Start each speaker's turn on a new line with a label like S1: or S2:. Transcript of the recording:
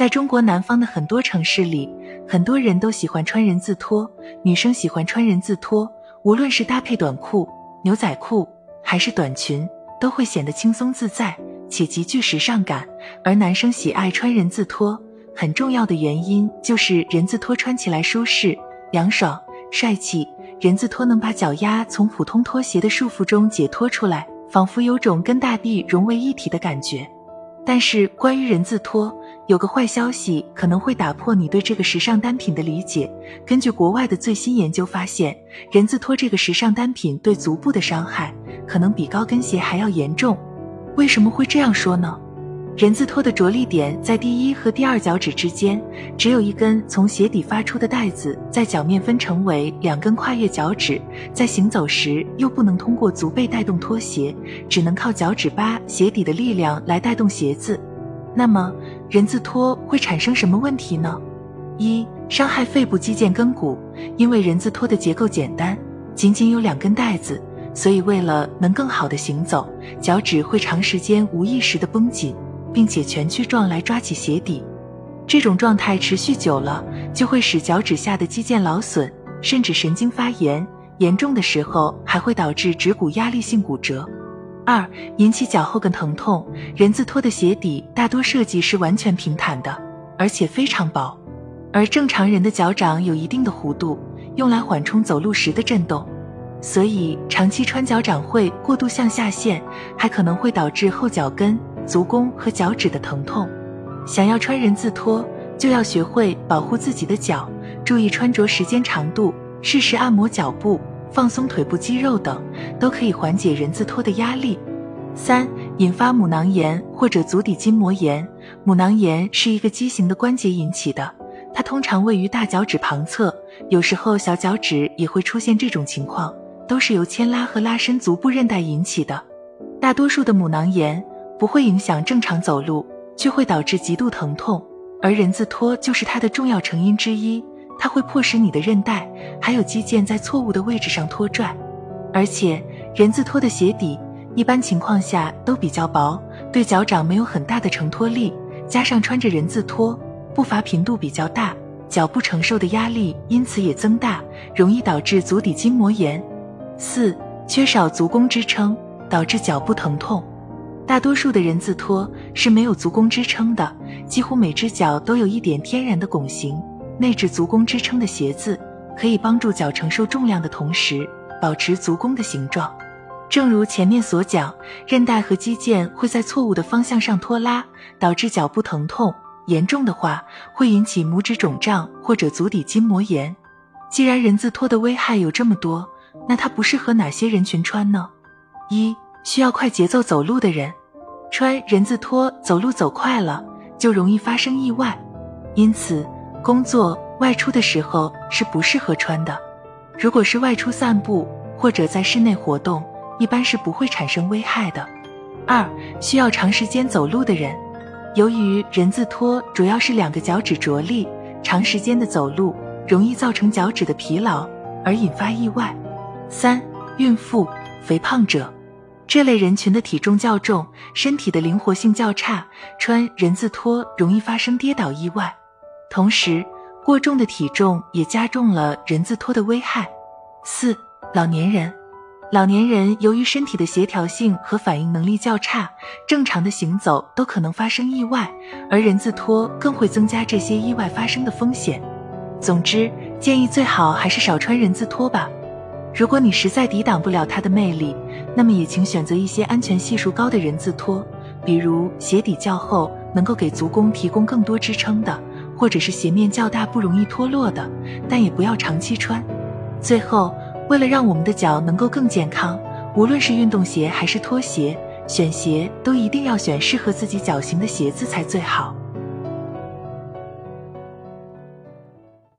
S1: 在中国南方的很多城市里，很多人都喜欢穿人字拖，女生喜欢穿人字拖，无论是搭配短裤、牛仔裤还是短裙，都会显得轻松自在且极具时尚感。而男生喜爱穿人字拖，很重要的原因就是人字拖穿起来舒适、凉爽、帅气。人字拖能把脚丫从普通拖鞋的束缚中解脱出来，仿佛有种跟大地融为一体的感觉。但是，关于人字拖，有个坏消息可能会打破你对这个时尚单品的理解。根据国外的最新研究发现，人字拖这个时尚单品对足部的伤害可能比高跟鞋还要严重。为什么会这样说呢？人字拖的着力点在第一和第二脚趾之间，只有一根从鞋底发出的带子，在脚面分成为两根跨越脚趾，在行走时又不能通过足背带动拖鞋，只能靠脚趾扒鞋底的力量来带动鞋子。那么人字拖会产生什么问题呢？一、伤害肺部肌腱根骨，因为人字拖的结构简单，仅仅有两根带子，所以为了能更好的行走，脚趾会长时间无意识的绷紧。并且蜷曲状来抓起鞋底，这种状态持续久了，就会使脚趾下的肌腱劳损，甚至神经发炎，严重的时候还会导致趾骨压力性骨折。二、引起脚后跟疼痛。人字拖的鞋底大多设计是完全平坦的，而且非常薄，而正常人的脚掌有一定的弧度，用来缓冲走路时的震动，所以长期穿脚掌会过度向下陷，还可能会导致后脚跟。足弓和脚趾的疼痛，想要穿人字拖，就要学会保护自己的脚，注意穿着时间长度，适时按摩脚部，放松腿部肌肉等，都可以缓解人字拖的压力。三、引发母囊炎或者足底筋膜炎。母囊炎是一个畸形的关节引起的，它通常位于大脚趾旁侧，有时候小脚趾也会出现这种情况，都是由牵拉和拉伸足部韧带引起的。大多数的母囊炎。不会影响正常走路，却会导致极度疼痛，而人字拖就是它的重要成因之一。它会迫使你的韧带还有肌腱在错误的位置上拖拽，而且人字拖的鞋底一般情况下都比较薄，对脚掌没有很大的承托力，加上穿着人字拖，步伐频度比较大，脚部承受的压力因此也增大，容易导致足底筋膜炎。四、缺少足弓支撑，导致脚部疼痛。大多数的人字拖是没有足弓支撑的，几乎每只脚都有一点天然的拱形。内置足弓支撑的鞋子可以帮助脚承受重量的同时保持足弓的形状。正如前面所讲，韧带和肌腱会在错误的方向上拖拉，导致脚部疼痛。严重的话会引起拇指肿胀或者足底筋膜炎。既然人字拖的危害有这么多，那它不适合哪些人群穿呢？一、需要快节奏走路的人。穿人字拖走路走快了，就容易发生意外，因此工作外出的时候是不适合穿的。如果是外出散步或者在室内活动，一般是不会产生危害的。二、需要长时间走路的人，由于人字拖主要是两个脚趾着力，长时间的走路容易造成脚趾的疲劳而引发意外。三、孕妇、肥胖者。这类人群的体重较重，身体的灵活性较差，穿人字拖容易发生跌倒意外。同时，过重的体重也加重了人字拖的危害。四、老年人，老年人由于身体的协调性和反应能力较差，正常的行走都可能发生意外，而人字拖更会增加这些意外发生的风险。总之，建议最好还是少穿人字拖吧。如果你实在抵挡不了它的魅力，那么也请选择一些安全系数高的人字拖，比如鞋底较厚，能够给足弓提供更多支撑的，或者是鞋面较大，不容易脱落的，但也不要长期穿。最后，为了让我们的脚能够更健康，无论是运动鞋还是拖鞋，选鞋都一定要选适合自己脚型的鞋子才最好。